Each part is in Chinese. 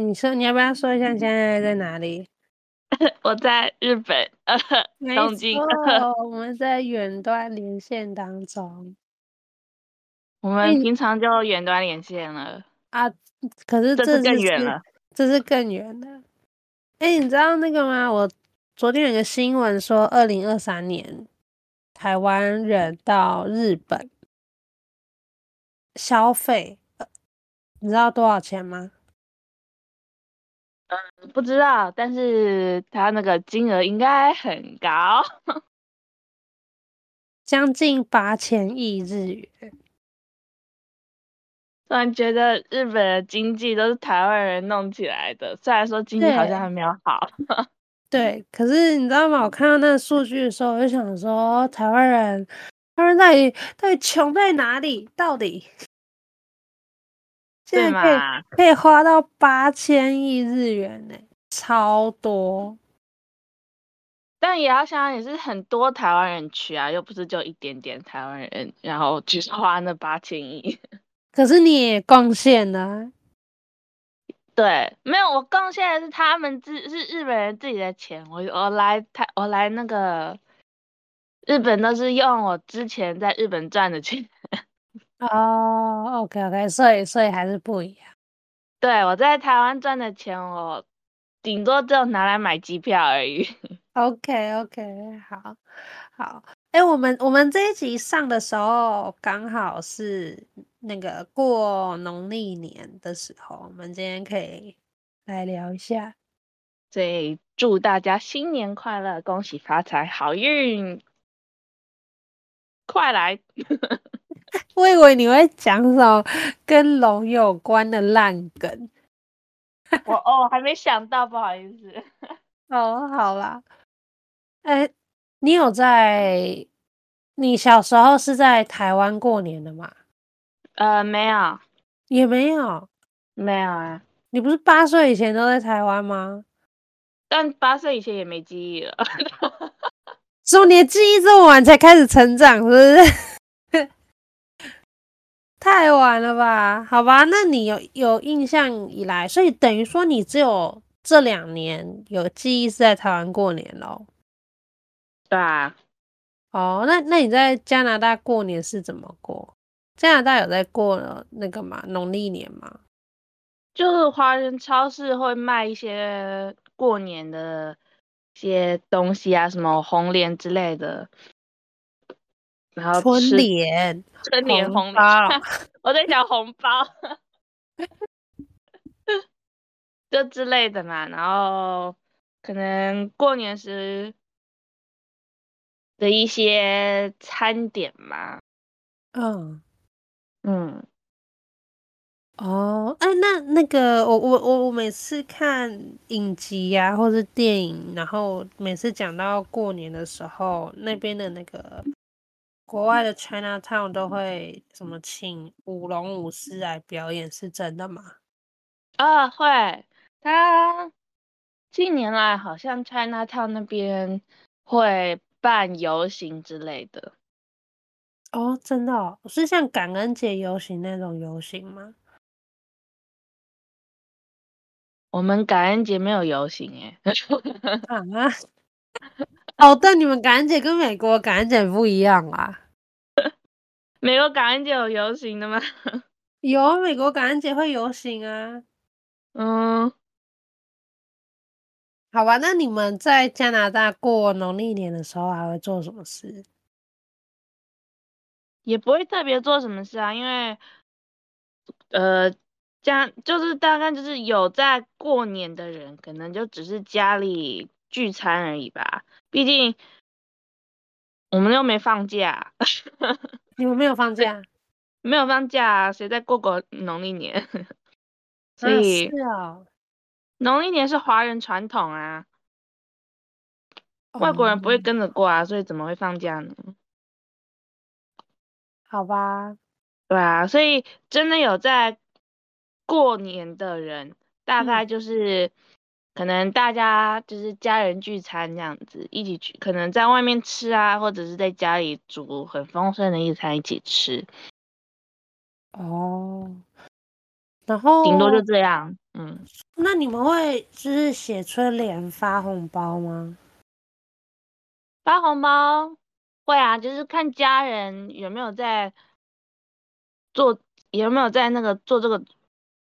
你说你要不要说一下你现在在哪里？我在日本，呃，东京。我们在远端连线当中。我们平常就远端连线了啊，可是这是更远了，这是更远的。哎、欸，你知道那个吗？我昨天有个新闻说，二零二三年台湾人到日本消费，你知道多少钱吗？嗯，不知道，但是他那个金额应该很高，将近八千亿日元。突然觉得日本的经济都是台湾人弄起来的，虽然说经济好像还没有好。对，可是你知道吗？我看到那个数据的时候，我就想说，台湾人，他们到底到底穷在哪里？到底现在可以可以花到八千亿日元呢，超多。但也要想想，也是很多台湾人去啊，又不是就一点点台湾人，然后去花那八千亿。可是你也贡献了，对，没有我贡献的是他们自是日本人自己的钱，我我来台我来那个日本都是用我之前在日本赚的钱。哦、oh，OK OK，所以所以还是不一样。对，我在台湾赚的钱，我顶多就拿来买机票而已。OK OK，好，好。哎、欸，我们我们这一集上的时候刚好是那个过农历年的时候，我们今天可以来聊一下。所以祝大家新年快乐，恭喜发财，好运快来！我以为你会讲什么跟龙有关的烂梗。我哦，还没想到，不好意思。哦，好啦，哎、欸。你有在？你小时候是在台湾过年的吗？呃，没有，也没有，没有啊。你不是八岁以前都在台湾吗？但八岁以前也没记忆了。说你的记忆这么晚才开始成长，是不是？太晚了吧？好吧，那你有有印象以来，所以等于说你只有这两年有记忆是在台湾过年咯。对啊，哦，那那你在加拿大过年是怎么过？加拿大有在过那个吗？农历年吗？就是华人超市会卖一些过年的一些东西啊，什么红莲之类的。然后春联、春联、红包，我在讲红包，就之类的嘛。然后可能过年时。的一些餐点嘛，嗯嗯，哦，哎，那那个我我我我每次看影集呀、啊，或是电影，然后每次讲到过年的时候，那边的那个国外的 China Town 都会什么请舞龙舞狮来表演，是真的吗？啊，会，他近年来好像 China Town 那边会。办游行之类的哦，真的哦，是像感恩节游行那种游行吗？我们感恩节没有游行耶，啊？哦，但你们感恩节跟美国感恩节不一样啊？美国感恩节有游行的吗？有，美国感恩节会游行啊。嗯。好吧，那你们在加拿大过农历年的时候还会做什么事？也不会特别做什么事啊，因为，呃，家就是大概就是有在过年的人，可能就只是家里聚餐而已吧。毕竟我们又没放假，你们没有放假？没有放假，谁在过过农历年？所以，啊，是哦。农历年是华人传统啊，外国人不会跟着过啊，所以怎么会放假呢？好吧，对啊，所以真的有在过年的人，大概就是可能大家就是家人聚餐这样子，一起去，可能在外面吃啊，或者是在家里煮很丰盛的一餐一起吃。哦。然后顶多就这样。嗯，那你们会就是写春联发红包吗？发红包会啊，就是看家人有没有在做，有没有在那个做这个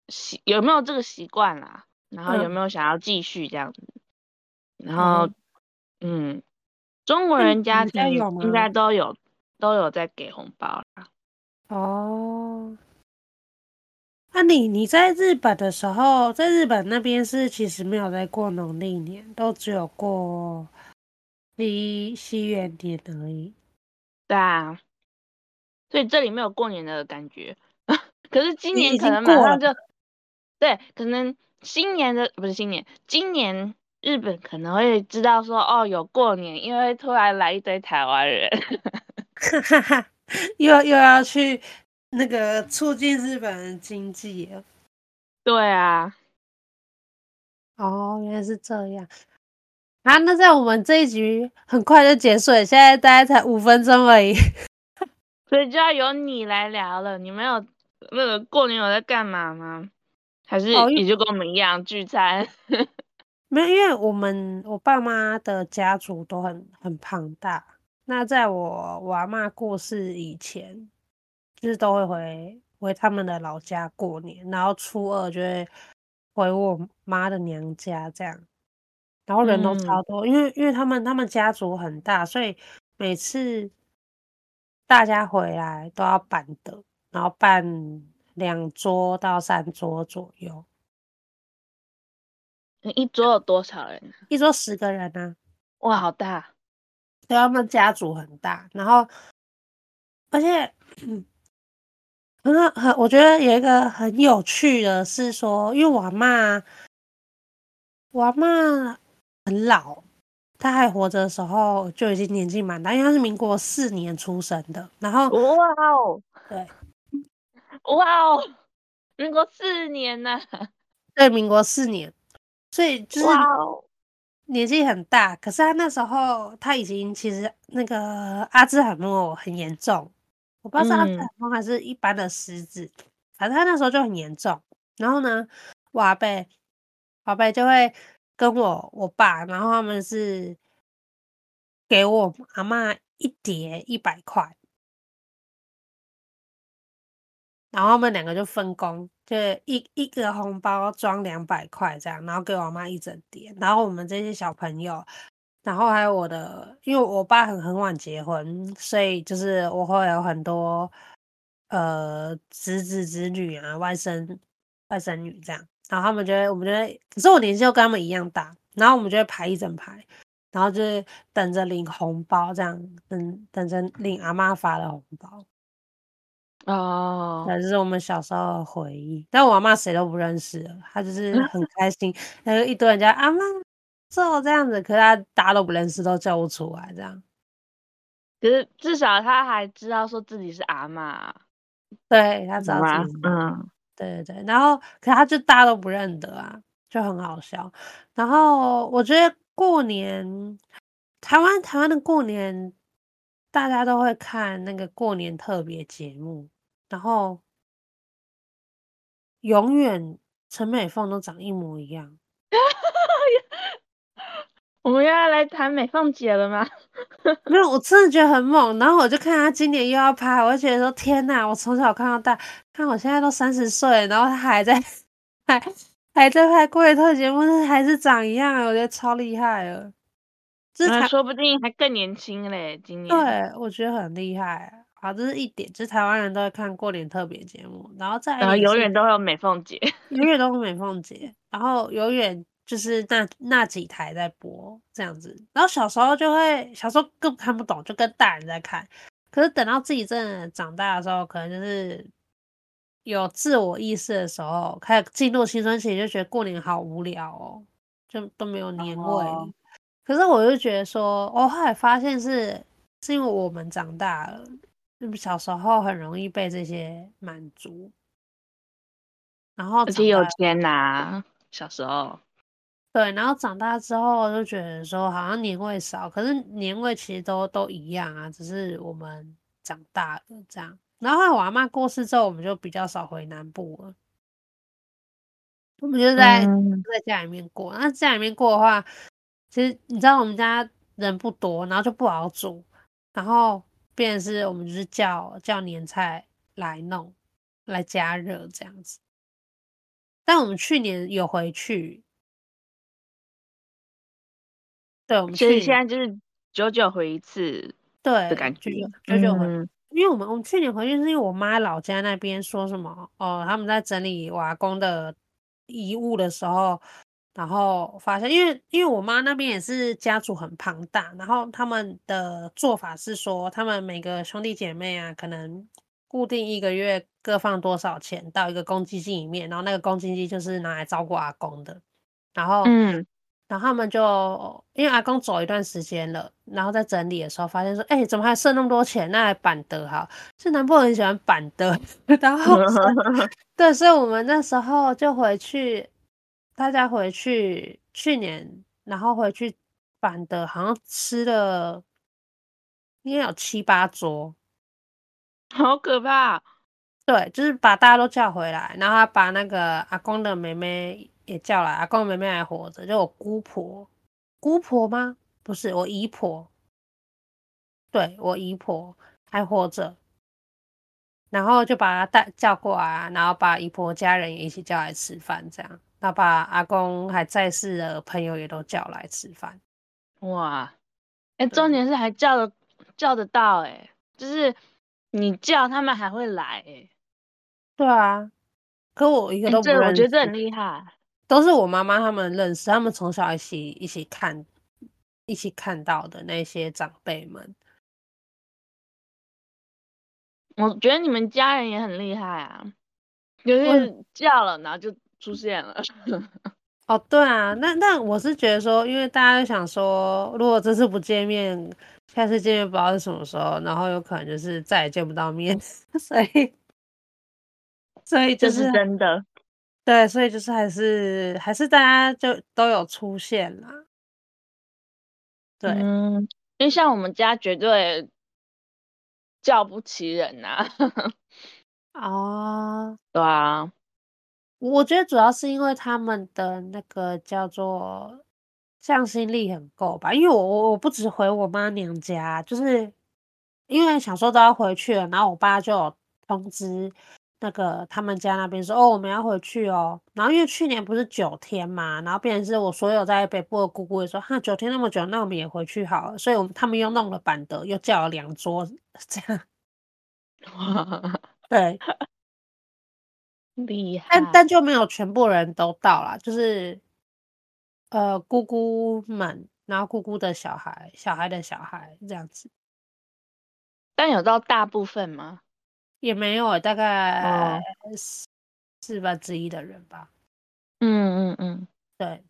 习，有没有这个习惯啦，然后有没有想要继续这样子，嗯、然后嗯，中国人家庭应该都有都有在给红包啦。哦，那你你在日本的时候，在日本那边是其实没有在过农历年，都只有过。西西元年而已，对啊，所以这里没有过年的感觉。可是今年可能马上就，对，可能新年的不是新年，今年日本可能会知道说哦有过年，因为突然来一堆台湾人，又又要去那个促进日本的经济了。对啊，哦，原来是这样。啊，那在我们这一局很快就结束了，现在大概才五分钟而已，所以就要由你来聊了。你们有那个过年有在干嘛吗？还是也就跟我们一样聚餐？没有，因为我们我爸妈的家族都很很庞大。那在我我阿妈过世以前，就是都会回回他们的老家过年，然后初二就会回我妈的娘家这样。然后人都超多，嗯、因为因为他们他们家族很大，所以每次大家回来都要办的，然后办两桌到三桌左右。一桌有多少人？一桌十个人啊！哇，好大！对，他们家族很大，然后而且很很，我觉得有一个很有趣的是说，因为我妈，我妈。很老，她还活着的时候就已经年纪蛮大，因为她是民国四年出生的。然后，哇哦，对，哇哦，民国四年呢？对，民国四年，所以就是年纪很大。可是他那时候他已经其实那个阿兹海默很严重，我不知道是阿兹海默还是一般的失智，嗯、反正他那时候就很严重。然后呢，我阿伯，阿伯就会。跟我我爸，然后他们是给我阿嬷一叠一百块，然后他们两个就分工，就一一个红包装两百块这样，然后给我妈一整叠，然后我们这些小朋友，然后还有我的，因为我爸很很晚结婚，所以就是我会有很多呃侄子侄女啊，外甥外甥女这样。然后他们就会，我们就会，可是我年纪又跟他们一样大，然后我们就会排一整排，然后就是等着领红包，这样等等着领阿妈发的红包。哦，那是我们小时候的回忆。但我阿妈谁都不认识，她就是 很开心，然后一堆人家阿妈做这样子，可是她大家都不认识，都叫不出来这样。可是至少她还知道说自己是阿妈，对，她知道自己是嗯。对对对，然后可是他就大家都不认得啊，就很好笑。然后我觉得过年，台湾台湾的过年，大家都会看那个过年特别节目，然后永远陈美凤都长一模一样。我们又要来谈美凤姐了吗？没有，我真的觉得很猛。然后我就看她今年又要拍，我就觉得说天哪！我从小看到大，看我现在都三十岁，然后她还在还 还在拍过年特节目，还是长一样，我觉得超厉害了。这说不定还更年轻嘞，今年。对，我觉得很厉害。好，这是一点，就是台湾人都会看过年特别节目，然后再然后永远都有美凤姐，永远都有美凤姐，然后永远。就是那那几台在播这样子，然后小时候就会小时候更看不懂，就跟大人在看。可是等到自己真的长大的时候，可能就是有自我意识的时候，开始进入青春期，就觉得过年好无聊哦，就都没有年味。Oh. 可是我就觉得说，我后来发现是是因为我们长大了，小时候很容易被这些满足，然后而且有钱拿，小时候。对，然后长大之后就觉得说好像年味少，可是年味其实都都一样啊，只是我们长大了这样。然后我阿妈过世之后，我们就比较少回南部了。我们就在、嗯、在家里面过。那家里面过的话，其实你知道我们家人不多，然后就不好煮，然后变成是我们就是叫叫年菜来弄，来加热这样子。但我们去年有回去，对，我们去年现在就是久久回一次，对的感觉，久久回。嗯因为我们我们去年回去是因为我妈老家那边说什么哦，他们在整理我阿公的遗物的时候，然后发现，因为因为我妈那边也是家族很庞大，然后他们的做法是说，他们每个兄弟姐妹啊，可能固定一个月各放多少钱到一个公积金里面，然后那个公积金就是拿来照顾阿公的，然后嗯。然后他们就因为阿公走一段时间了，然后在整理的时候发现说：“哎、欸，怎么还剩那么多钱？那来办桌哈，是南部人很喜欢板的。”然后 对，所以我们那时候就回去，大家回去去年，然后回去办桌，好像吃了应该有七八桌，好可怕。对，就是把大家都叫回来，然后他把那个阿公的妹妹。也叫来，阿公妹妹还活着，就我姑婆，姑婆吗？不是，我姨婆，对，我姨婆还活着，然后就把她带叫过来，然后把姨婆家人也一起叫来吃饭，这样，然后把阿公还在世的朋友也都叫来吃饭。哇，哎、欸，重点是还叫得叫得到、欸，哎，就是你叫他们还会来、欸，哎，对啊，可我一个都不认我觉得这很厉害。都是我妈妈他们认识，他们从小一起一起看，一起看到的那些长辈们。我觉得你们家人也很厉害啊，就是叫了，然后就出现了。哦，对啊，那那我是觉得说，因为大家都想说，如果这次不见面，下次见面不知道是什么时候，然后有可能就是再也见不到面，所以，所以就是，是真的。对，所以就是还是还是大家就都有出现啦。对，嗯，因为像我们家绝对叫不起人呐。哦，对啊，我觉得主要是因为他们的那个叫做向心力很够吧。因为我我我不止回我妈娘家，就是因为想说都要回去了，然后我爸就有通知。那个他们家那边说哦，我们要回去哦。然后因为去年不是九天嘛，然后变成是我所有在北部的姑姑也说哈，九天那么久，那我们也回去好了。所以，我们他们又弄了板凳，又叫了两桌，这样。对，厉害。但但就没有全部人都到啦，就是呃姑姑们，然后姑姑的小孩，小孩的小孩这样子。但有到大部分吗？也没有，大概四四分之一的人吧。嗯嗯嗯，对对。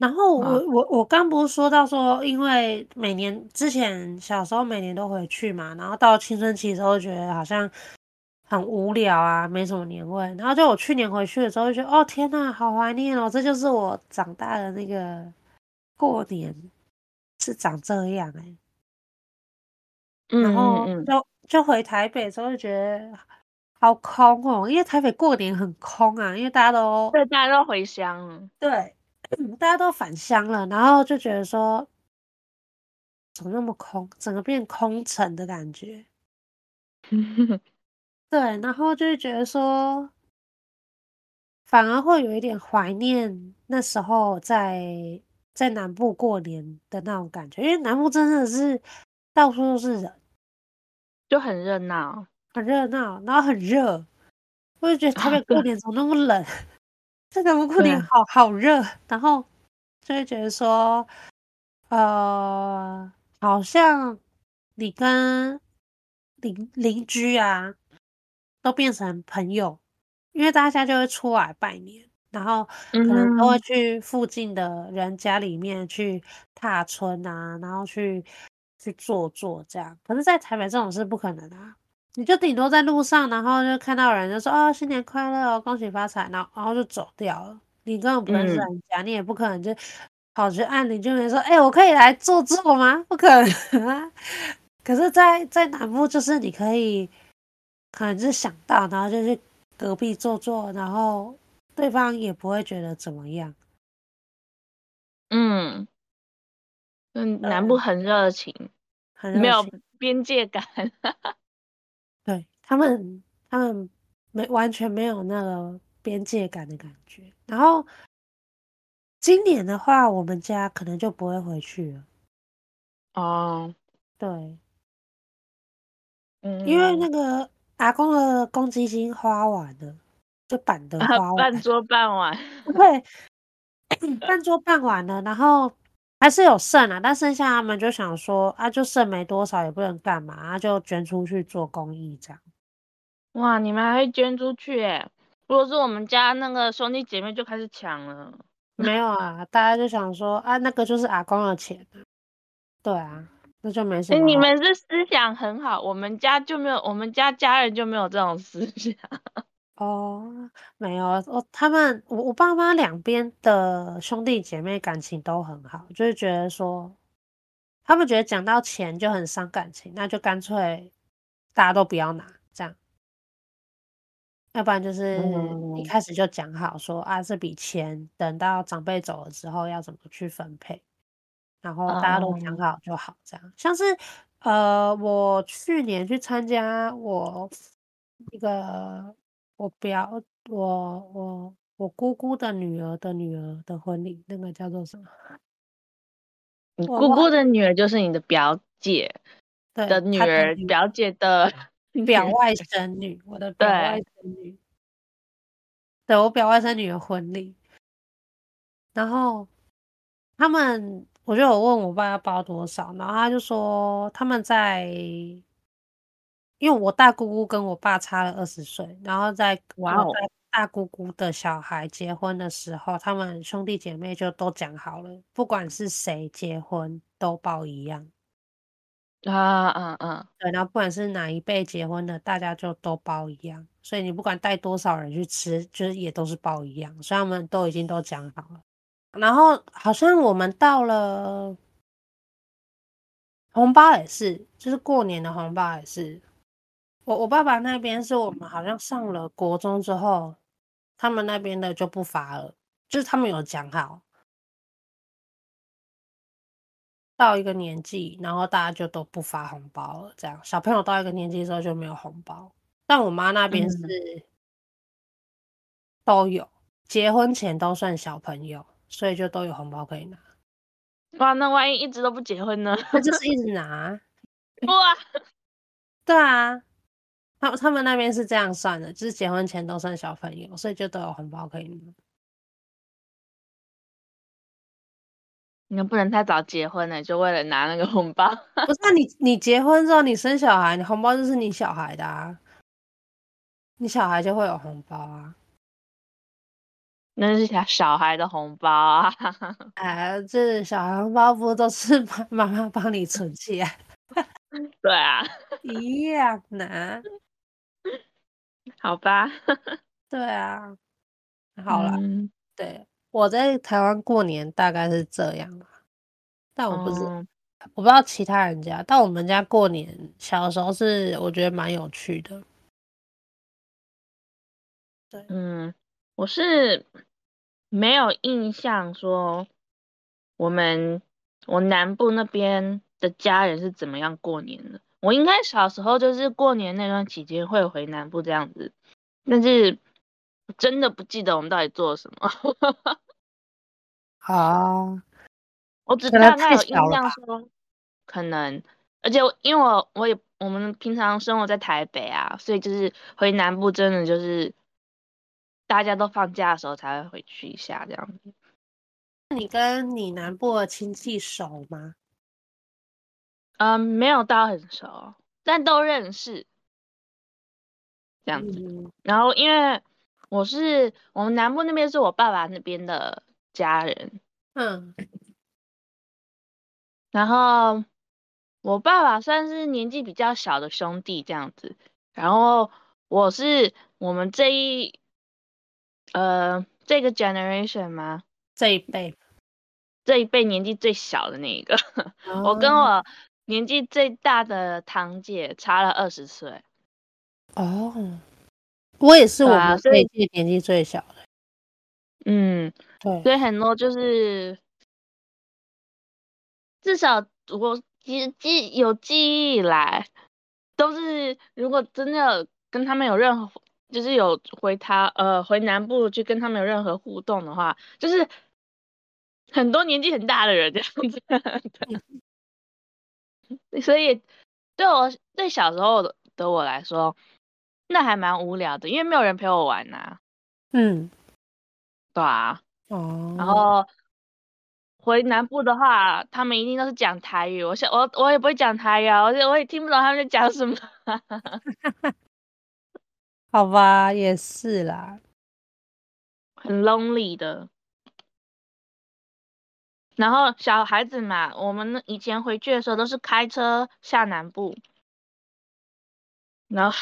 然后我、哦、我我刚不是说到说，因为每年之前小时候每年都回去嘛，然后到青春期的时候觉得好像很无聊啊，没什么年味。然后就我去年回去的时候就觉得，哦天呐，好怀念哦，这就是我长大的那个过年是长这样哎、欸。然后就就回台北的时候就觉得好空哦，因为台北过年很空啊，因为大家都对，大家都回乡了，对，大家都返乡了，然后就觉得说怎么那么空，整个变空城的感觉。对，然后就觉得说反而会有一点怀念那时候在在南部过年的那种感觉，因为南部真的是到处都是人。就很热闹，很热闹，然后很热，我就觉得台北过 年怎么那么冷？这个过年好好热，然后就会觉得说，呃，好像你跟邻邻居啊都变成朋友，因为大家就会出来拜年，然后可能都会去附近的人家里面去踏春啊，然后去。去坐坐这样，可是，在台北这种是不可能的啊。你就顶多在路上，然后就看到人就说：“哦，新年快乐哦，恭喜发财。”然后，然后就走掉了。你根本不认识人家，嗯、你也不可能就跑去按邻居门说：“哎、欸，我可以来坐坐吗？”不可能啊。可是在，在在南部，就是你可以可能是想到，然后就去隔壁坐坐，然后对方也不会觉得怎么样。嗯，嗯，南部很热情，很热情，没有边界感。对他们，他们没完全没有那个边界感的感觉。然后今年的话，我们家可能就不会回去了。哦，对，嗯，因为那个阿公的公积金花完了，就办得花完，半桌办完，对，半桌办完了，然后还是有剩啊，但剩下他们就想说啊，就剩没多少，也不能干嘛，啊，就捐出去做公益这样。哇，你们还会捐出去哎？如果是我们家那个兄弟姐妹就开始抢了。没有啊，大家就想说啊，那个就是阿公的钱。对啊，那就没什么。欸，你们是思想很好，我们家就没有，我们家家人就没有这种思想。哦，没有，我他们我我爸妈两边的兄弟姐妹感情都很好，就是觉得说，他们觉得讲到钱就很伤感情，那就干脆大家都不要拿，要不然就是一开始就讲好说啊，这笔钱等到长辈走了之后要怎么去分配。然后大家都讲好就好，这样、uh, 像是呃，我去年去参加我一个我表我我我姑姑的女儿的女儿的婚礼，那个叫做什么？你姑姑的女儿就是你的表姐的女儿，女表姐的表外甥女，我的表外甥女，对，对我表外甥女的婚礼，然后他们。我就有问我爸要包多少，然后他就说他们在，因为我大姑姑跟我爸差了二十岁，然后在我大姑姑的小孩结婚的时候，他们兄弟姐妹就都讲好了，不管是谁结婚都包一样。啊啊啊！对，然后不管是哪一辈结婚的，大家就都包一样，所以你不管带多少人去吃，就是也都是包一样，所以他们都已经都讲好了。然后好像我们到了红包也是，就是过年的红包也是。我我爸爸那边是我们好像上了国中之后，他们那边的就不发了，就是他们有讲好，到一个年纪，然后大家就都不发红包了。这样小朋友到一个年纪之后就没有红包。但我妈那边是都有，结婚前都算小朋友。所以就都有红包可以拿。哇，那万一一直都不结婚呢？那就是一直拿。哇，对啊，他他们那边是这样算的，就是结婚前都算小朋友，所以就都有红包可以拿。你们不能太早结婚呢，就为了拿那个红包。不是啊，你你结婚之后你生小孩，你红包就是你小孩的啊，你小孩就会有红包啊。那是小小孩的红包啊！哎，这小孩红包不都是妈妈妈帮你存起来？对啊，一样呢。好吧。对啊。好了，嗯、对，我在台湾过年大概是这样，但我不知、嗯、我不知道其他人家，但我们家过年小时候是我觉得蛮有趣的。对，嗯，我是。没有印象说我们我南部那边的家人是怎么样过年的。我应该小时候就是过年那段期间会回南部这样子，但是真的不记得我们到底做了什么。啊，我只大概有印象说，可能，而且因为我我也我们平常生活在台北啊，所以就是回南部真的就是。大家都放假的时候才会回去一下，这样子。你跟你南部的亲戚熟吗？嗯，没有到很熟，但都认识，这样子。嗯、然后因为我是我们南部那边是我爸爸那边的家人，嗯。然后我爸爸算是年纪比较小的兄弟这样子，然后我是我们这一。呃，这个 generation 吗？这一辈，这一辈年纪最小的那一个，哦、我跟我年纪最大的堂姐差了二十岁。哦，我也是我们这一届年纪最小的。嗯，对，所以很多就是至少我记记有记忆以来，都是如果真的跟他们有任何就是有回他呃回南部去跟他们有任何互动的话，就是很多年纪很大的人这样子。嗯、所以对我对小时候的我来说，那还蛮无聊的，因为没有人陪我玩呐、啊。嗯。对啊，哦，然后回南部的话，他们一定都是讲台语。我想，我我也不会讲台语啊，我我也听不懂他们在讲什么。好吧，也是啦，很 lonely 的。然后小孩子嘛，我们以前回去的时候都是开车下南部，然后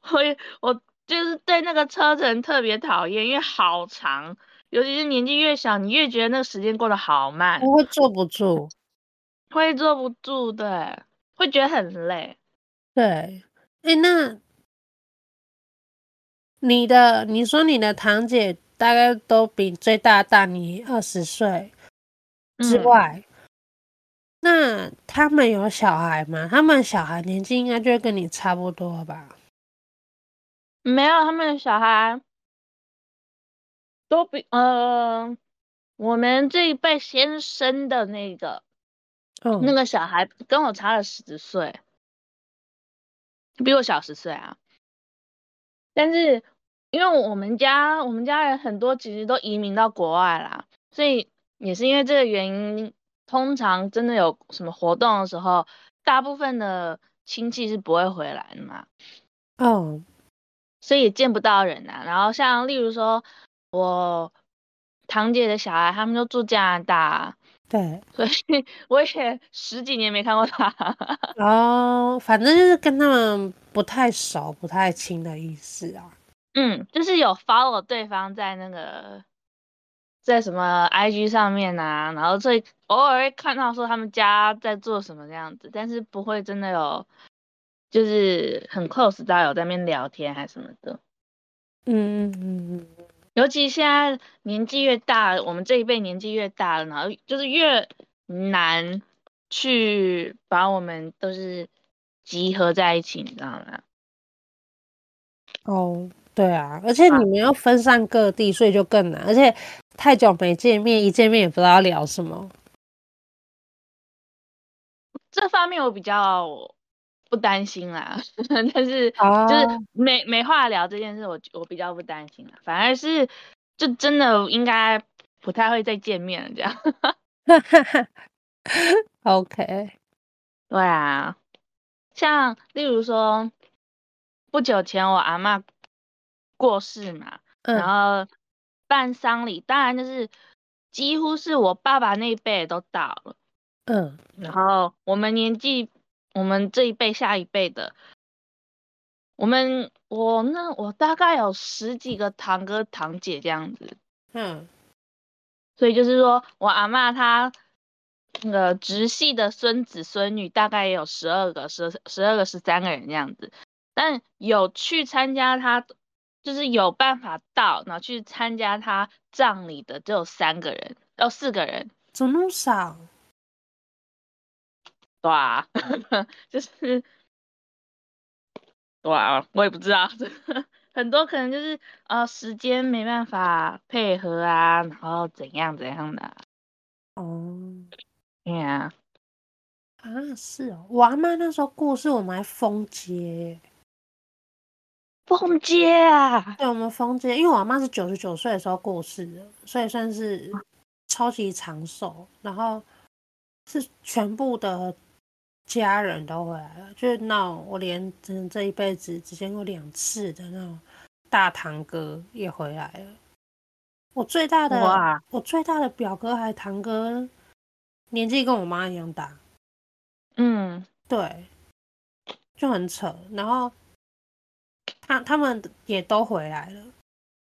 会我就是对那个车程特别讨厌，因为好长。尤其是年纪越小，你越觉得那个时间过得好慢，我会坐不住，会坐不住，对，会觉得很累，对。哎、欸，那你的，你说你的堂姐大概都比最大大你二十岁之外，嗯、那他们有小孩吗？他们小孩年纪应该就会跟你差不多吧？没有，他们的小孩。都比呃，我们这一辈先生的那个，嗯，那个小孩跟我差了十岁，比我小十岁啊。但是因为我们家我们家人很多其实都移民到国外啦，所以也是因为这个原因，通常真的有什么活动的时候，大部分的亲戚是不会回来的嘛。嗯，所以也见不到人啊。然后像例如说。我堂姐的小孩，他们都住加拿大，对，所以 我也十几年没看过他。哦，反正就是跟他们不太熟、不太亲的意思啊。嗯，就是有 follow 对方在那个在什么 IG 上面啊，然后最偶尔会看到说他们家在做什么这样子，但是不会真的有，就是很 close 到有在那边聊天还是什么的。嗯嗯嗯嗯。尤其现在年纪越大，我们这一辈年纪越大了，然后就是越难去把我们都是集合在一起，你知道吗？哦，对啊，而且你们要分散各地，啊、所以就更难，而且太久没见面，一见面也不知道要聊什么。这方面我比较。不担心啦，但是就是没、oh. 没话聊这件事我，我我比较不担心啦，反而是就真的应该不太会再见面了这样。OK，对啊，像例如说不久前我阿嬷过世嘛，嗯、然后办丧礼，当然就是几乎是我爸爸那一辈都到了，嗯，然后我们年纪。我们这一辈、下一辈的，我们我那我大概有十几个堂哥堂姐这样子，嗯，所以就是说我阿嬷她那个直系的孙子孙女大概也有十二个、十十二个、十三个人这样子，但有去参加她，就是有办法到，然后去参加他葬礼的只有三个人，有四个人，怎么那么少？对啊，就是，对啊，我也不知道，很多可能就是呃时间没办法配合啊，然后怎样怎样的。哦，对啊，啊是哦，我阿妈那时候过世，我们还封街，封街啊，对，我们封街，因为我阿妈是九十九岁的时候过世的，所以算是超级长寿，然后是全部的。家人都回来了，就是那我连真这一辈子只见过两次的那种大堂哥也回来了。我最大的我最大的表哥还堂哥，年纪跟我妈一样大。嗯，对，就很扯。然后他他们也都回来了，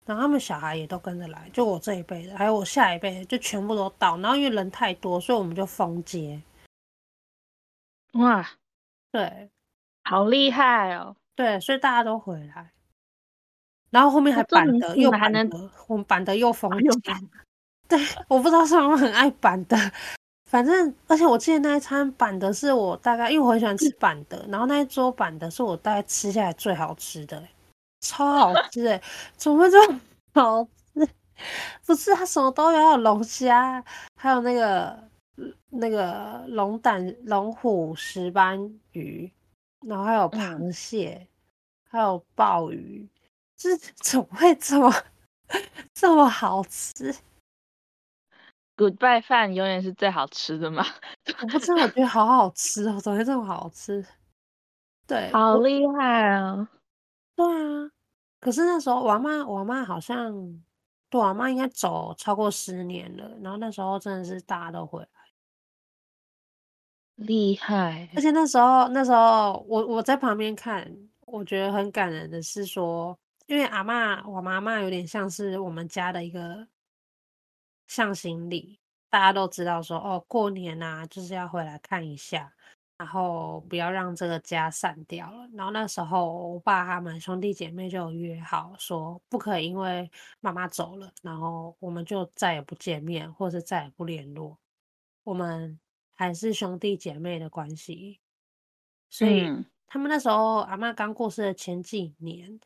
然后他们小孩也都跟着来，就我这一辈的，还有我下一辈的，就全部都到。然后因为人太多，所以我们就封街。哇，对，好厉害哦！对，所以大家都回来。然后后面还板的，又板的，我们板的又封紧。对，我不知道是他们很爱板的，反正而且我记得那一餐板的是我大概，因为我很喜欢吃 板的，然后那一桌板的是我大概吃下来最好吃的，超好吃哎，怎么会这么好吃？不是，它什么都有，有龙虾，还有那个那个龙胆、龙虎石斑鱼，然后还有螃蟹，嗯、还有鲍鱼，这 怎么会这么 这么好吃？Goodbye 饭永远是最好吃的嘛？我不知道，我觉得好好吃哦，怎么会这么好吃？对，好厉害啊！对啊，可是那时候我妈，我妈好像，对，我妈应该走超过十年了，然后那时候真的是大家都回来，厉害。而且那时候，那时候我我在旁边看，我觉得很感人的是说，因为阿妈，我妈妈有点像是我们家的一个。向心力，大家都知道说哦，过年啊，就是要回来看一下，然后不要让这个家散掉了。然后那时候，我爸他们兄弟姐妹就约好说，不可以因为妈妈走了，然后我们就再也不见面，或是再也不联络。我们还是兄弟姐妹的关系。所以、嗯、他们那时候阿嬷刚过世的前几年，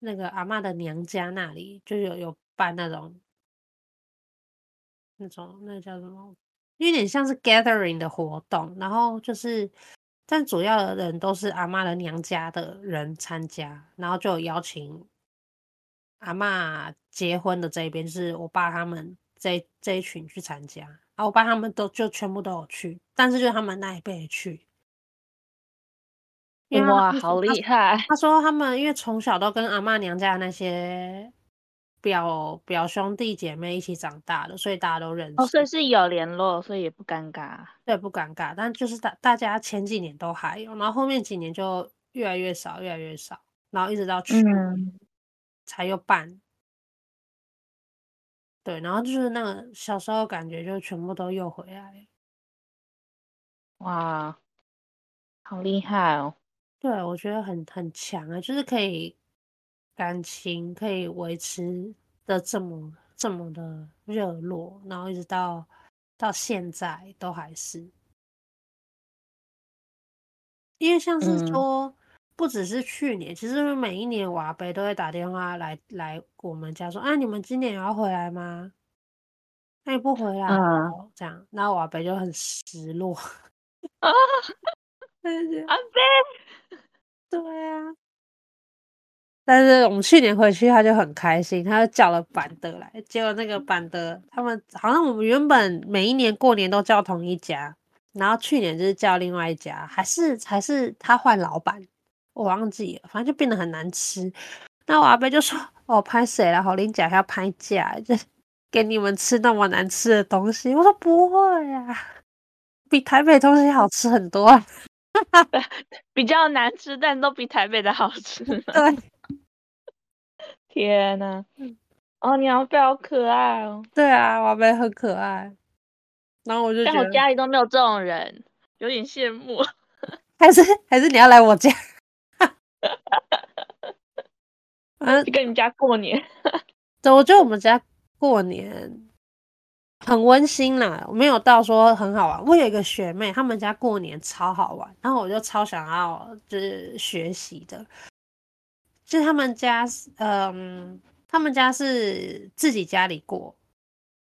那个阿嬷的娘家那里就有有办那种。那种那叫什么？有点像是 gathering 的活动，然后就是，但主要的人都是阿嬷的娘家的人参加，然后就有邀请阿嬷结婚的这一边，就是我爸他们这这一群去参加，然后我爸他们都就全部都有去，但是就他们那一辈去。哇，好厉害！他说他们因为从小都跟阿嬷娘家的那些。表表兄弟姐妹一起长大的，所以大家都认识。哦，所以是有联络，所以也不尴尬。对，不尴尬。但就是大大家前几年都还有，然后后面几年就越来越少，越来越少，然后一直到去年、嗯、才又办。对，然后就是那个小时候感觉就全部都又回来。哇，好厉害哦！对，我觉得很很强啊，就是可以。感情可以维持的这么这么的热络，然后一直到到现在都还是，因为像是说，不只是去年，嗯、其实每一年我阿伯都会打电话来来我们家说，啊，你们今年也要回来吗？那你不回来，嗯、这样，那我阿伯就很失落 啊，阿伯，对啊。但是我们去年回去，他就很开心，他就叫了板德来。结果那个板德，他们好像我们原本每一年过年都叫同一家，然后去年就是叫另外一家，还是还是他换老板，我忘记了，反正就变得很难吃。那我阿伯就说：“哦，拍谁了？好林甲要拍价，就 给你们吃那么难吃的东西。”我说：“不会啊，比台北东西好吃很多。”比较难吃，但都比台北的好吃。对。天呐，哦，你阿伯好可爱哦。对啊，我阿伯很可爱。然后我就觉得，但我家里都没有这种人，有点羡慕。还是还是你要来我家？啊，跟你们家过年。对，我觉得我们家过年很温馨啦，没有到说很好玩。我有一个学妹，他们家过年超好玩，然后我就超想要就是学习的。就他们家，嗯，他们家是自己家里过，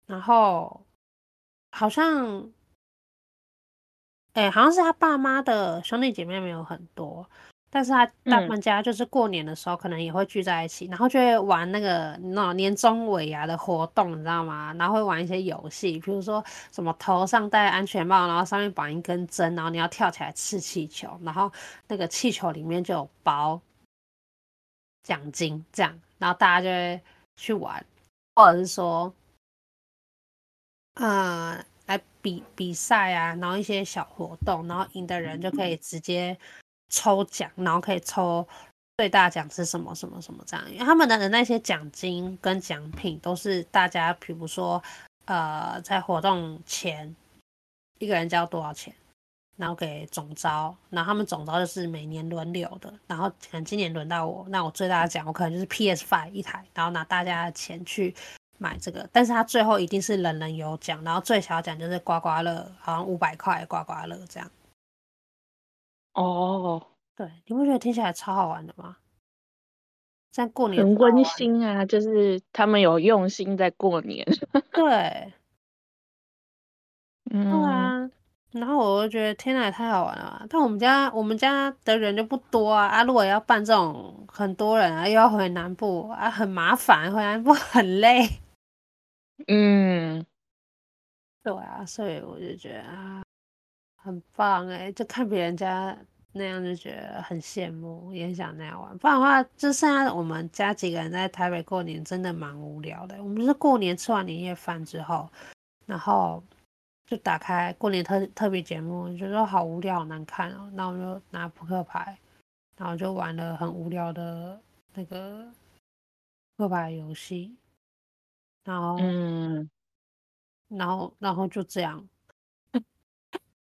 然后好像，哎、欸，好像是他爸妈的兄弟姐妹没有很多，但是他他们家就是过年的时候可能也会聚在一起，嗯、然后就会玩那个那年终尾牙的活动，你知道吗？然后会玩一些游戏，比如说什么头上戴安全帽，然后上面绑一根针，然后你要跳起来刺气球，然后那个气球里面就有包。奖金这样，然后大家就会去玩，或者是说，呃，来比比赛啊，然后一些小活动，然后赢的人就可以直接抽奖，然后可以抽最大奖是什么什么什么这样。因为他们的那些奖金跟奖品都是大家，比如说，呃，在活动前一个人交多少钱，然后给总招，然后他们总招就是每年轮流的，然后可能今年轮到我，那我最大的奖我可能就是 PS Five 一台，然后拿大家的钱去买这个，但是他最后一定是人人有奖，然后最小奖就是刮刮乐，好像五百块刮刮乐这样。哦，对，你不觉得听起来超好玩的吗？在过年很温馨啊，就是他们有用心在过年。对，嗯，对啊。然后我就觉得天哪，也太好玩了！但我们家我们家的人就不多啊，啊，如果要办这种很多人啊，又要回南部啊，很麻烦，回南部 很累。嗯，对啊，所以我就觉得啊，很棒哎，就看别人家那样就觉得很羡慕，也想那样玩。不然的话，就剩下我们家几个人在台北过年，真的蛮无聊的。我们是过年吃完年夜饭之后，然后。就打开过年特特别节目，觉得好无聊，好难看哦。那我就拿扑克牌，然后就玩了很无聊的那个扑克牌游戏，然后，嗯，然后，然后就这样，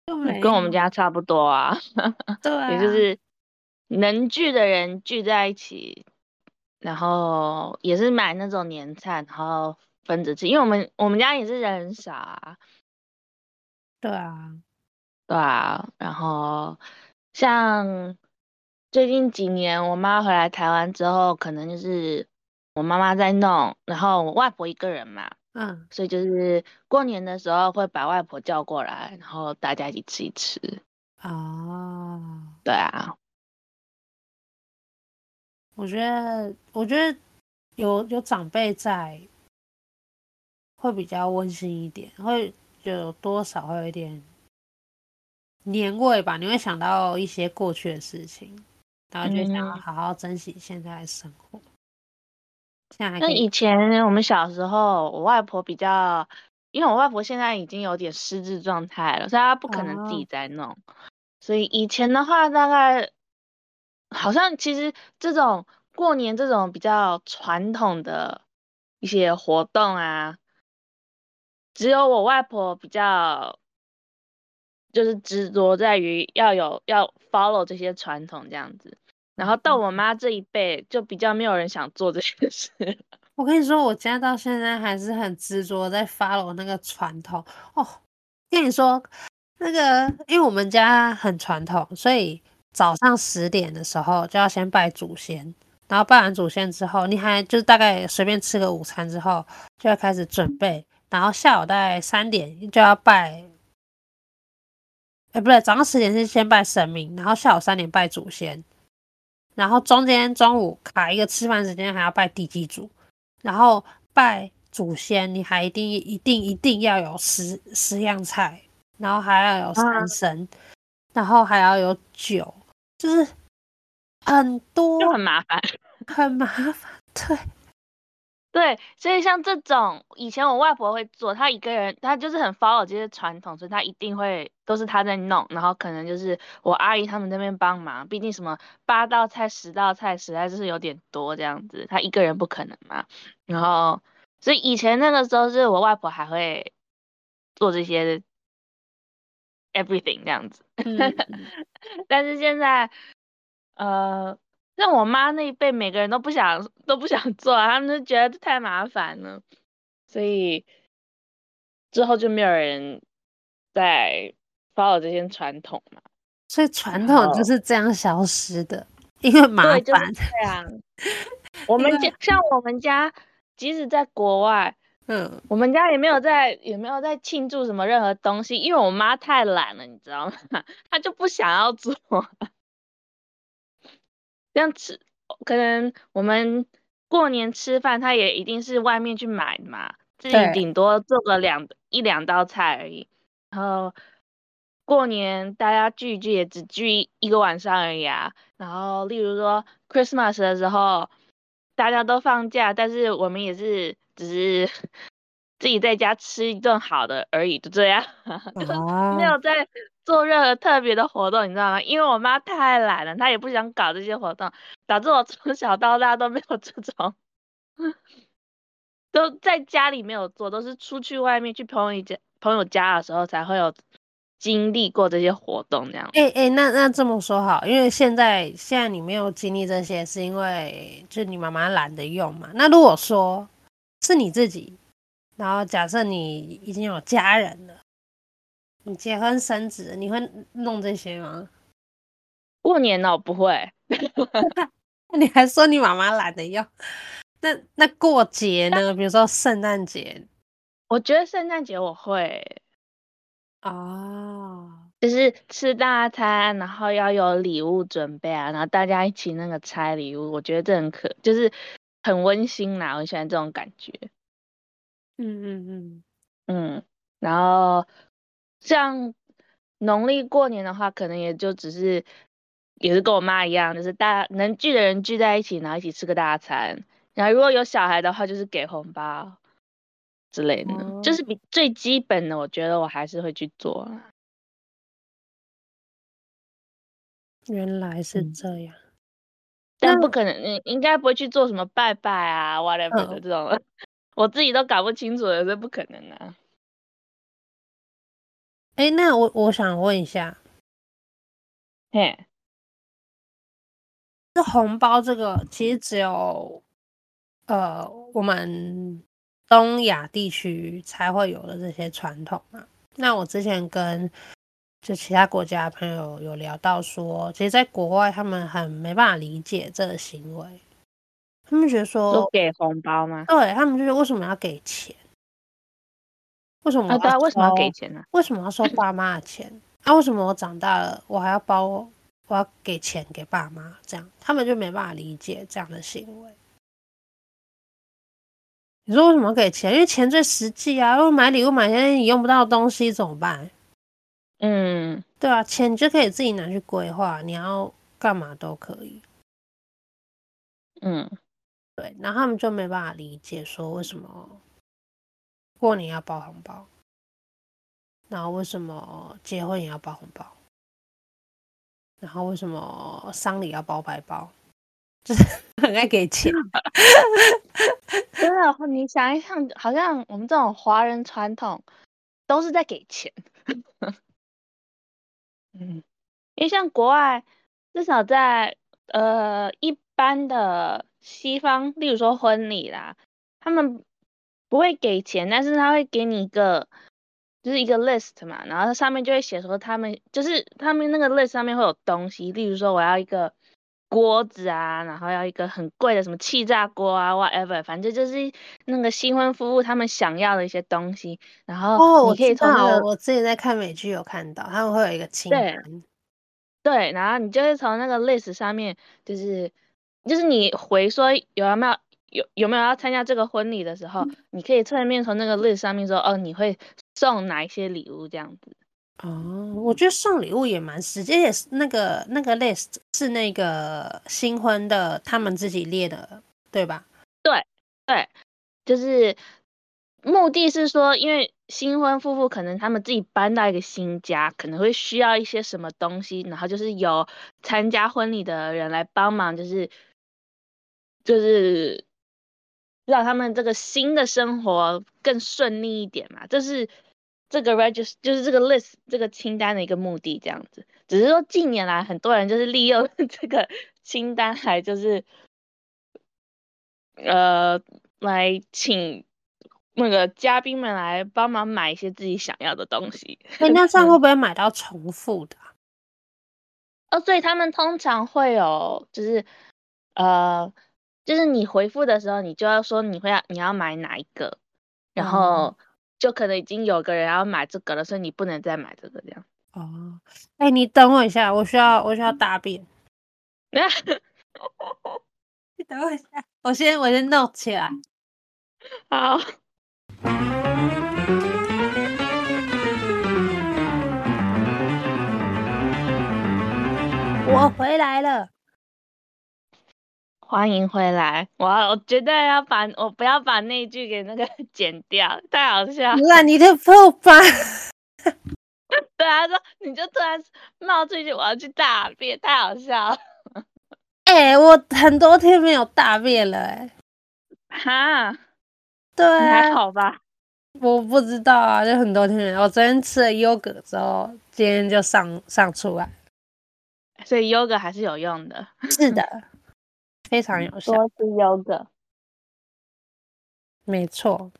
跟我们家差不多啊。对啊，也就是能聚的人聚在一起，然后也是买那种年菜，然后分着吃。因为我们我们家也是人很少啊。对啊，对啊，然后像最近几年，我妈回来台湾之后，可能就是我妈妈在弄，然后我外婆一个人嘛，嗯，所以就是过年的时候会把外婆叫过来，然后大家一起吃一吃。哦，对啊，我觉得，我觉得有有长辈在，会比较温馨一点，会。就多少会有一点年味吧，你会想到一些过去的事情，然后就想要好好珍惜现在的生活。现在还可以。那以前我们小时候，我外婆比较，因为我外婆现在已经有点失智状态了，所以她不可能自己在弄。哦。所以以前的话，大概好像其实这种过年这种比较传统的一些活动啊。只有我外婆比较，就是执着在于要有要 follow 这些传统这样子，然后到我妈这一辈就比较没有人想做这些事。我跟你说，我家到现在还是很执着在 follow 那个传统哦。跟你说，那个因为我们家很传统，所以早上十点的时候就要先拜祖先，然后拜完祖先之后，你还就是大概随便吃个午餐之后，就要开始准备。然后下午大概三点就要拜，哎，不对，早上十点是先拜神明，然后下午三点拜祖先，然后中间中午卡一个吃饭时间，还要拜地基主，然后拜祖先，你还一定一定一定要有十十样菜，然后还要有三牲，然后还要有酒，就是很多，就很麻烦，很麻烦，对。对，所以像这种以前我外婆会做，她一个人，她就是很 follow 这些传统，所以她一定会都是她在弄，然后可能就是我阿姨他们那边帮忙，毕竟什么八道菜、十道菜实在是有点多这样子，她一个人不可能嘛。然后，所以以前那个时候是我外婆还会做这些 everything 这样子，嗯、但是现在，呃。像我妈那一辈，每个人都不想 都不想做，他们就觉得太麻烦了，所以之后就没有人再 follow 这些传统嘛。所以传统就是这样消失的，因为麻烦。对，就是这样。我们家像我们家，即使在国外，嗯，我们家也没有在也没有在庆祝什么任何东西，因为我妈太懒了，你知道吗？她就不想要做。这样吃，可能我们过年吃饭，他也一定是外面去买的嘛，自己顶多做个两一两道菜而已。然后过年大家聚一聚也只聚一个晚上而已啊。然后例如说 Christmas 的时候，大家都放假，但是我们也是只是 自己在家吃一顿好的而已，就这样，没有在。做任何特别的活动，你知道吗？因为我妈太懒了，她也不想搞这些活动，导致我从小到大都没有这种，都在家里没有做，都是出去外面去朋友家朋友家的时候才会有经历过这些活动这样。哎哎，那那这么说好，因为现在现在你没有经历这些，是因为就你妈妈懒得用嘛？那如果说是你自己，然后假设你已经有家人了，你结婚生子，你会弄这些吗？过年呢，我不会。你还说你妈妈懒得要？那那过节呢？比如说圣诞节，我觉得圣诞节我会哦，就是吃大餐，然后要有礼物准备啊，然后大家一起那个拆礼物，我觉得这很可，就是很温馨啦，我喜欢这种感觉。嗯嗯嗯嗯，然后像农历过年的话，可能也就只是。也是跟我妈一样，就是大能聚的人聚在一起，然后一起吃个大餐。然后如果有小孩的话，就是给红包之类的，哦、就是比最基本的，我觉得我还是会去做。原来是这样，嗯、但不可能，你应该不会去做什么拜拜啊，whatever 的这种，哦、我自己都搞不清楚的，这不可能啊。哎，那我我想问一下，嘿。这红包这个其实只有，呃，我们东亚地区才会有的这些传统嘛。那我之前跟就其他国家的朋友有聊到说，其实在国外他们很没办法理解这个行为，他们觉得说都给红包吗？对，他们就是为什么要给钱？为什么要、啊？对啊，为什么要给钱呢、啊？为什么要收爸妈的钱？啊，为什么我长大了我还要包？我要给钱给爸妈，这样他们就没办法理解这样的行为。你说为什么要给钱？因为钱最实际啊！如果买礼物买些你用不到的东西怎么办？嗯，对啊，钱你就可以自己拿去规划，你要干嘛都可以。嗯，对，然后他们就没办法理解说为什么过年要包红包，然后为什么结婚也要包红包。然后为什么丧礼要包白包？就是 很爱给钱。真的，你想一想，好像我们这种华人传统都是在给钱。嗯，因为像国外，至少在呃一般的西方，例如说婚礼啦，他们不会给钱，但是他会给你一个。就是一个 list 嘛，然后它上面就会写说他们就是他们那个 list 上面会有东西，例如说我要一个锅子啊，然后要一个很贵的什么气炸锅啊，whatever，反正就是那个新婚夫妇他们想要的一些东西。然后你可以从、那个哦、我，我之前在看美剧有看到，他们会有一个清单。对，然后你就会从那个 list 上面，就是就是你回说有没有有有没有要参加这个婚礼的时候，嗯、你可以侧面从那个 list 上面说哦，你会。送哪一些礼物这样子？哦，我觉得送礼物也蛮实际，也是那个那个 list 是那个新婚的他们自己列的，对吧？对对，就是目的是说，因为新婚夫妇可能他们自己搬到一个新家，可能会需要一些什么东西，然后就是有参加婚礼的人来帮忙，就是就是。让他们这个新的生活更顺利一点嘛，这是这个 register 就是这个 list 这个清单的一个目的，这样子。只是说近年来很多人就是利用 这个清单来就是，呃，来请那个嘉宾们来帮忙买一些自己想要的东西。欸，那这样会不会买到重复的？哦，所以他们通常会有就是呃。就是你回复的时候，你就要说你会要你要买哪一个，然后就可能已经有个人要买这个了，所以你不能再买这个这样。哦，哎、欸，你等我一下，我需要我需要大便。你等我一下，我先我先弄起来。好，我回来了。欢迎回来！我我绝对要把我不要把那句给那个 剪掉，太好笑了。那你的破吧？对啊，说你就突然冒出一句我要去大便，太好笑了。哎、欸，我很多天没有大便了、欸，哎。哈？对啊。还好吧？我不知道啊，就很多天没有。我昨天吃了优格之后，今天就上上出来，所以 yoga 还是有用的。是的，非常有效。多是 yoga，没错。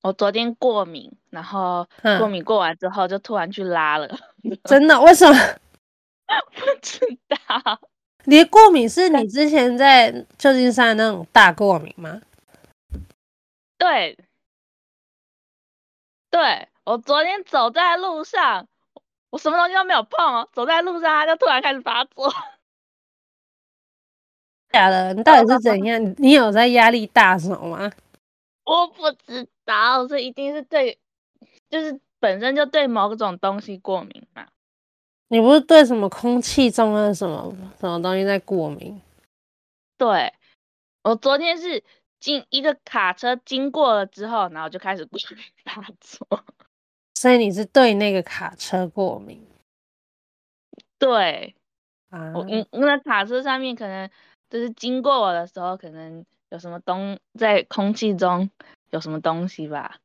我昨天过敏，然后过敏过完之后就突然去拉了。嗯、真的？为什么？不知道。你的过敏是你之前在旧金山那种大过敏吗？对。对，我昨天走在路上，我什么东西都没有碰哦，走在路上它就突然开始发作。假的？你到底是怎样？你有在压力大什么吗？我不知道，这一定是对，就是本身就对某种东西过敏嘛。你不是对什么空气中的什么什么东西在过敏？对，我昨天是经一个卡车经过了之后，然后就开始过敏发作。所以你是对那个卡车过敏？对，啊，我因因为卡车上面可能就是经过我的时候，可能。有什么东在空气中有什么东西吧？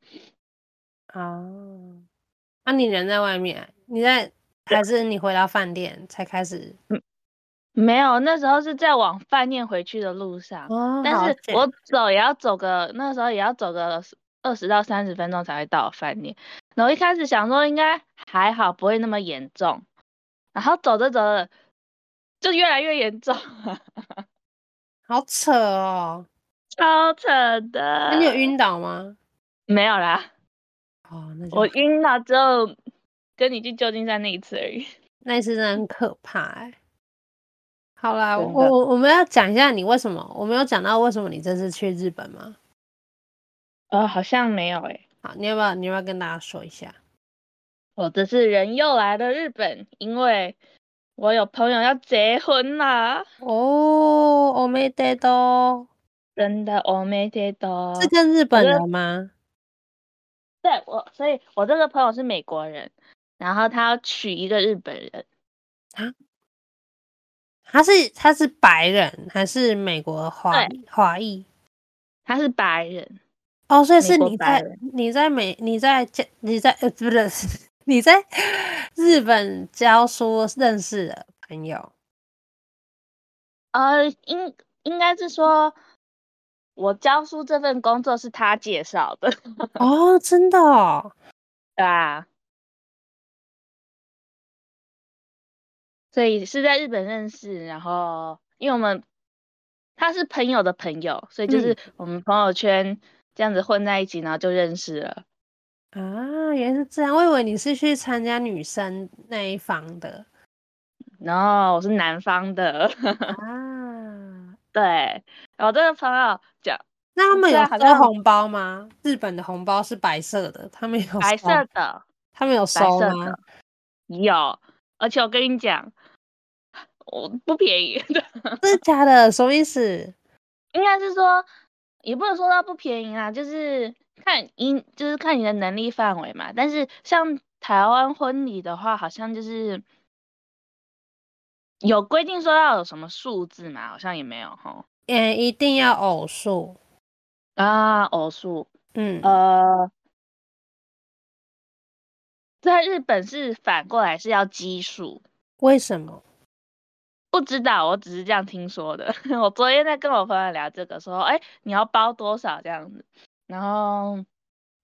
哦，啊，你人在外面，你在还是你回到饭店才开始？嗯，没有，那时候是在往饭店回去的路上。哦，但是我走也要走个，那时候也要走个二十到三十分钟才会到饭店。然后一开始想说应该还好，不会那么严重。然后走着走着就越来越严重，好扯哦。超扯的！那你有晕倒吗？没有啦。哦，那我晕倒之后跟你去旧金山那一次而已。那一次真的很可怕哎。好啦，我我我们要讲一下你为什么，我没有讲到为什么你这次去日本吗？呃，好像没有哎。好，你要不要你要不要跟大家说一下？我这次人又来了日本，因为我有朋友要结婚啦。哦，おめでとう。真的，我没得到。是跟日本人吗？对，我，所以我这个朋友是美国人，然后他要娶一个日本人啊？他是他是白人还是美国华华裔？他是白人。 哦，所以是你在你在美你在你在呃不是你在日本教书认识的朋友？呃，应应该是说。我教书这份工作是他介绍的 哦，真的哦，对啊，所以是在日本认识，然后因为我们他是朋友的朋友，所以就是我们朋友圈这样子混在一起，然后就认识了。啊，原来是这样，我以为你是去参加女生那一方的，然后我是男方的啊。对，然后这个朋友讲，那他们有收红包吗？日本的红包是白色的，他们有白色的，他们有收吗？有，而且我跟你讲，我不便宜的，真的假的？什么意思？应该是说，也不能说它不便宜啊，就是看因，就是看你的能力范围嘛。但是像台湾婚礼的话，好像就是。有规定说要有什么数字嘛？好像也没有哈。嗯，一定要偶数啊，偶数。嗯，呃，在日本是反过来是要奇数。为什么？不知道，我只是这样听说的。我昨天在跟我朋友聊这个，说，哎、欸，你要包多少这样子？然后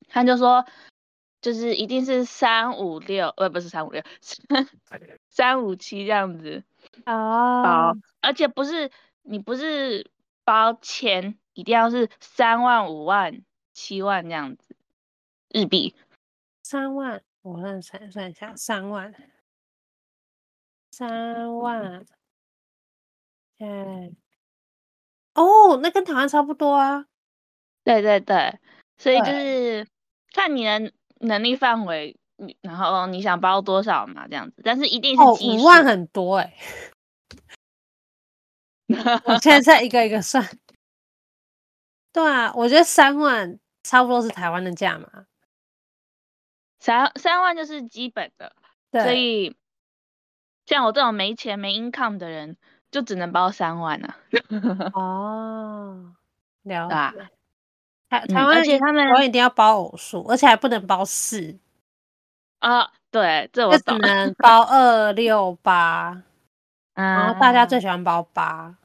他就说，就是一定是三五六，呃，不是三五六，三五七这样子。哦，而且不是你不是包钱，一定要是三万、五万、七万这样子日币。三万，我算算算一下，三万，三万，嗯，哦，那跟台湾差不多啊。对对对，所以就是看你的能力范围。然后你想包多少嘛？这样子，但是一定是几五万很多哎、欸！我现在在一个一个算。对啊，我觉得三万差不多是台湾的价嘛。三三万就是基本的，对所以像我这种没钱没 income 的人，就只能包三万啊。哦，了解。啊、台台湾，而且他们我一定要包偶数，而且还不能包四。啊，对，这我懂。只能 包二六八，然后大家最喜欢包八。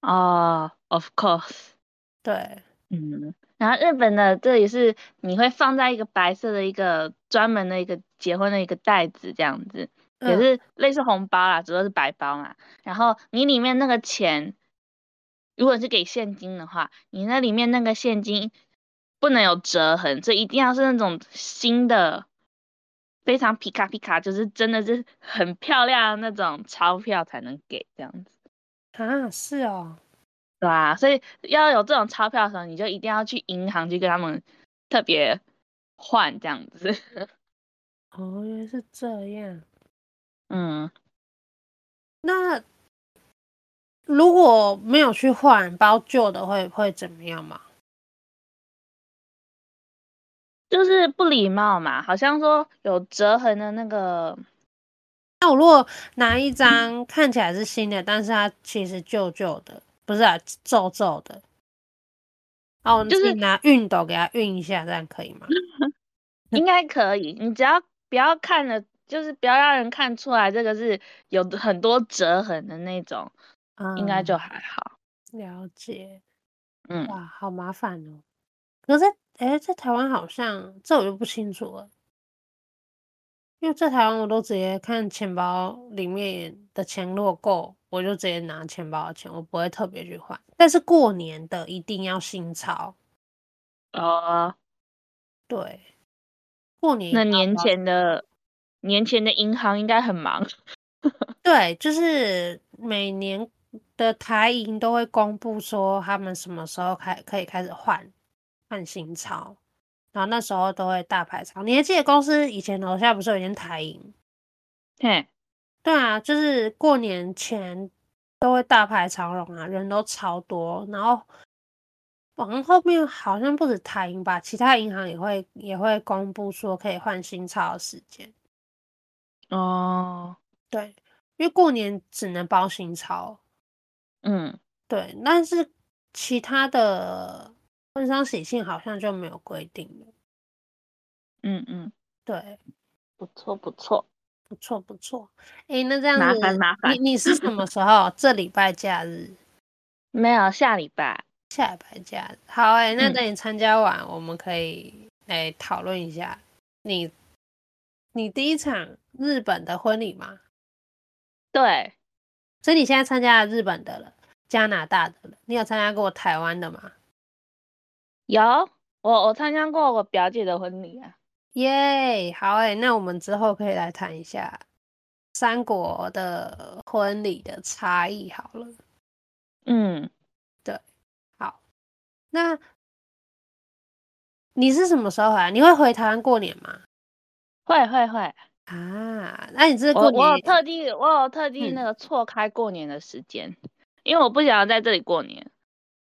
哦、uh,，of course，对，嗯，然后日本的这里是你会放在一个白色的一个专门的一个结婚的一个袋子这样子，嗯、也是类似红包啦，只不过是白包嘛。然后你里面那个钱，如果是给现金的话，你那里面那个现金不能有折痕，这一定要是那种新的，非常皮卡皮卡，就是真的是很漂亮的那种钞票才能给这样子。啊，是哦，对啊，所以要有这种钞票的时候，你就一定要去银行去跟他们特别换这样子。哦，原来是这样。嗯，那如果没有去换包旧的会，会会怎么样吗？就是不礼貌嘛，好像说有折痕的那个。那我如果拿一张看起来是新的，但是它其实旧旧的，不是啊，皱皱的，哦，就是拿熨斗给它熨一下，这样可以吗？应该可以，你只要不要看了，就是不要让人看出来这个是有很多折痕的那种，嗯、应该就还好。了解，嗯，哇，好麻烦哦。可是，哎、欸，在台湾好像这我就不清楚了。因为在台湾，我都直接看钱包里面的钱，如果够，我就直接拿钱包的钱，我不会特别去换。但是过年的一定要新钞。哦，对，过年那年前的年前的银行应该很忙。对，就是每年的台银都会公布说他们什么时候开可以开始换换新钞。然后那时候都会大排长，你还记得公司以前楼下不是有一间台银？嘿，对啊，就是过年前都会大排长龙啊，人都超多。然后往后面好像不止台银吧，其他银行也会也会公布说可以换新钞的时间。哦，对，因为过年只能包新钞。嗯，对，但是其他的。婚丧喜庆好像就没有规定了。嗯嗯，对，不错不错不错不错。哎、欸，那这样子，麻烦麻烦。你你是什么时候？这礼拜假日？没有，下礼拜。下礼拜假日。好哎、欸，那等你参加完，嗯、我们可以来讨论一下你你第一场日本的婚礼吗？对。所以你现在参加了日本的了，加拿大的了。你有参加过台湾的吗？有我，我参加过我表姐的婚礼啊，耶，好诶，那我们之后可以来谈一下三国的婚礼的差异好了。嗯，对，好，那你是什么时候回来？你会回台湾过年吗？会会会啊，那你这过年我，我有特地我有特地那个错开过年的时间，嗯，因为我不想要在这里过年。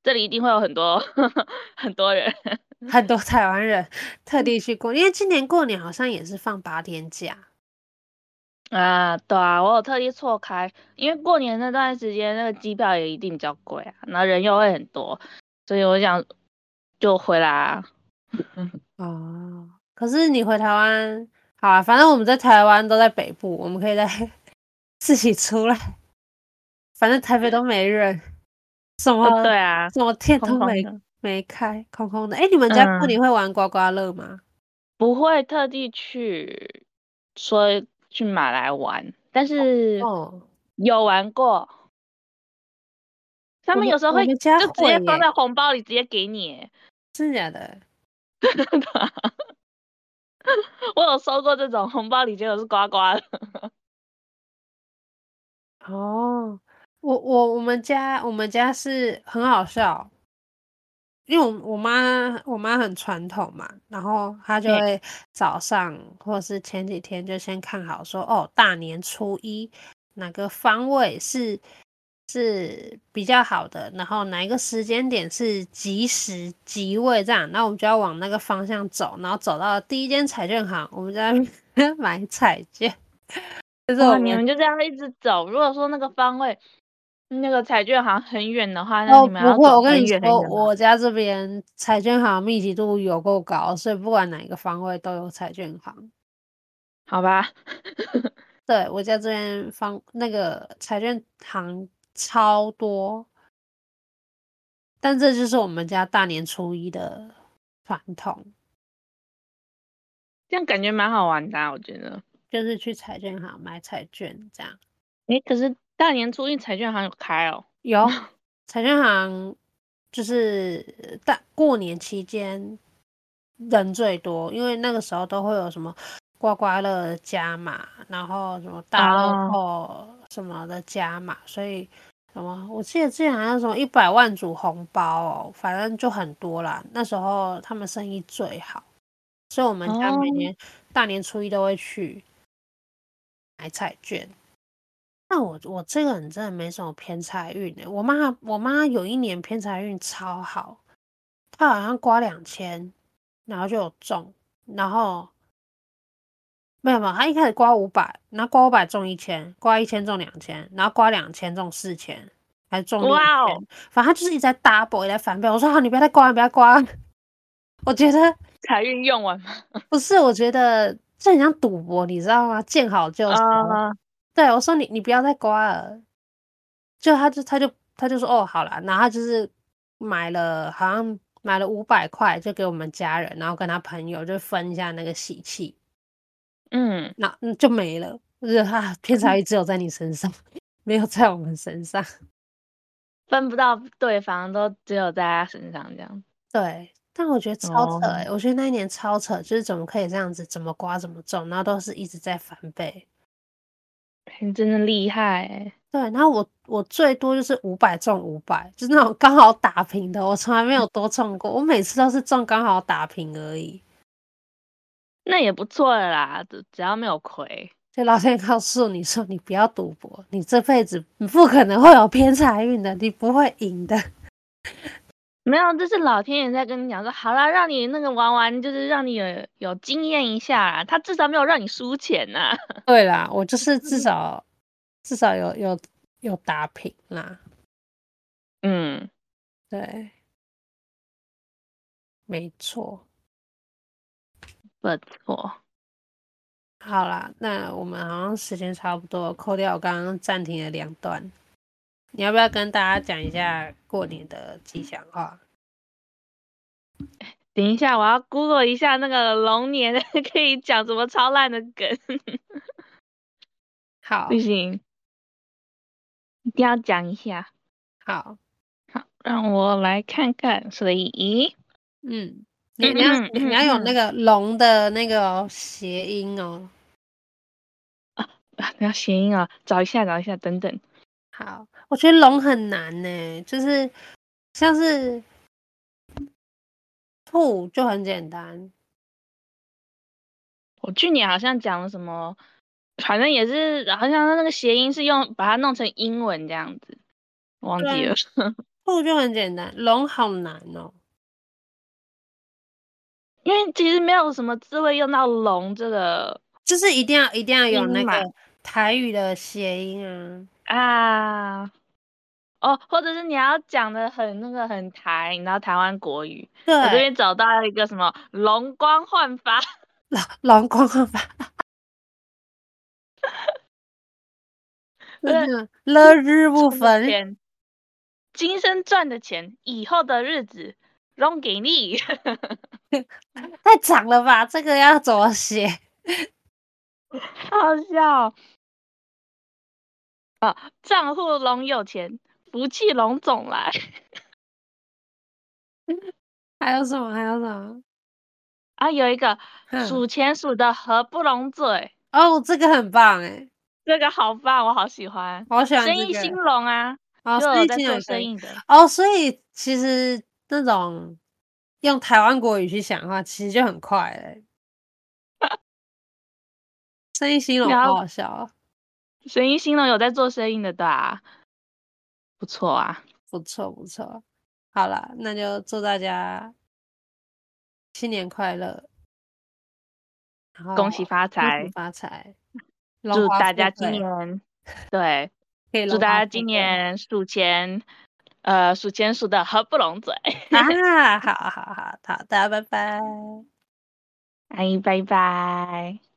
这里一定会有很多 很多人，很多台湾人特地去过，因为今年过年好像也是放八天假啊。对啊，我有特地错开，因为过年那段时间那个机票也一定比较贵啊，然后人又会很多，所以我想就回来啊。哦，可是你回台湾好啊，反正我们在台湾都在北部，我们可以在 自己出来，反正台北都没人。什么、哦？对啊，什么店都没没开，空空的。哎、欸，你们家过年会玩刮刮乐吗、嗯？不会特地去说去买来玩，但是有玩过。哦、他们有时候会就直接放在红包里，直接给你。真的假的？我有收过这种红包里，结果是刮刮的。哦。我我我们家我们家是很好笑，因为我我妈我妈很传统嘛，然后她就会早上或者是前几天就先看好说哦，大年初一哪个方位是是比较好的，然后哪一个时间点是及时即位这样，那我们就要往那个方向走，然后走到第一间彩券行，我们在 买彩券。就是我们你们就这样一直走，如果说那个方位。那个彩券行很远的话，那你们要走。哦，不会，我跟你说，我家这边彩券行密集度有够高，所以不管哪一个方位都有彩券行。好吧。对，我家这边方那个彩券行超多，但这就是我们家大年初一的传统。这样感觉蛮好玩的啊，我觉得。就是去彩券行买彩券这样。诶，可是大年初一彩券行有开哦？有，彩券行就是大过年期间人最多，因为那个时候都会有什么。刮刮乐加码，然后什么大乐透什么的加码，oh. 所以什么我记得之前好像什么一百万组红包哦，反正就很多啦。那时候他们生意最好，所以我们家每年大年初一都会去买彩券。那、oh. 我我这个人真的没什么偏财运的。我妈我妈有一年偏财运超好，她好像刮两千，然后就有中，然后。没有没有，他一开始刮五百，然后刮五百中一千，刮一千中两千，然后刮两千中四千，还中六千。哇哦！反正他就是一直在 double，一直在翻倍。我说好，你不要再刮，不要刮。我觉得财运用完吗？不是，我觉得这很像赌博，你知道吗？见好就收。Uh... 对，我说你你不要再刮了。就他就他就他就说哦好了，然后他就是买了，好像买了五百块，就给我们家人，然后跟他朋友就分一下那个喜气。嗯，那嗯就没了，就是他偏财运只有在你身上，没有在我们身上，分不到对方，都只有在他身上这样。对，但我觉得超扯哎、欸，哦，我觉得那一年超扯，就是怎么可以这样子，怎么刮怎么中，然后都是一直在翻倍，你真的厉害、欸。对，然后我我最多就是五百中五百，就是那种刚好打平的，我从来没有多中过，我每次都是中刚好打平而已。那也不错了啦，只只要没有亏。就老天告诉你说，你不要赌博，你这辈子你不可能会有偏财运的，你不会赢的。没有，这是老天爷在跟你讲说，好啦，让你那个玩玩，就是让你有有经验一下啦。他至少没有让你输钱呐、啊。对啦，我就是至少至少有有有打平啦。嗯，对，没错。不错，好啦，那我们好像时间差不多，扣掉我刚刚暂停的两段，你要不要跟大家讲一下过年的吉祥话？等一下，我要 Google 一下那个龙年 可以讲什么超烂的梗。好，不行，一定要讲一下。好，好，让我来看看。所以，嗯。你你要你要有那个龙的那个谐音哦，啊啊！你要谐音啊，找一下找一下，等等。好，我觉得龙很难呢，就是像是兔就很简单。我去年好像讲了什么，反正也是好像那个谐音是用把它弄成英文这样子，忘记了。兔就很简单，龙好难哦。因为其实没有什么字会用到“龙”这个，就是一定要一定要有那个台语的谐音啊啊哦，或者是你要讲的很那个很台，你知道台湾国语。对，我这边找到一个什么“龙光焕发”，龙龙光焕发，那个乐日不分，今生赚的钱，以后的日子。龙给你，太长了吧？这个要怎么写？好笑啊！账户龙有钱，福气龙总来。还有什么？还有什么？啊，有一个数钱数的合不拢嘴。哦，这个很棒哎，这个好棒，我好喜欢，好喜欢、这个。生意兴隆啊！哦，生意兴隆，生意的哦，所以其实。那种用台湾国语去想的话，其实就很快嘞。生意兴隆，好好笑啊！生意兴隆有在做生意的，对啊，不错啊，不错不错。好了，那就祝大家新年快乐，恭喜发财，恭喜发财！祝大家今年对，祝大家今年数钱。呃，数钱数的合不拢嘴啊！好好好好，的，拜拜拜，哎，拜拜。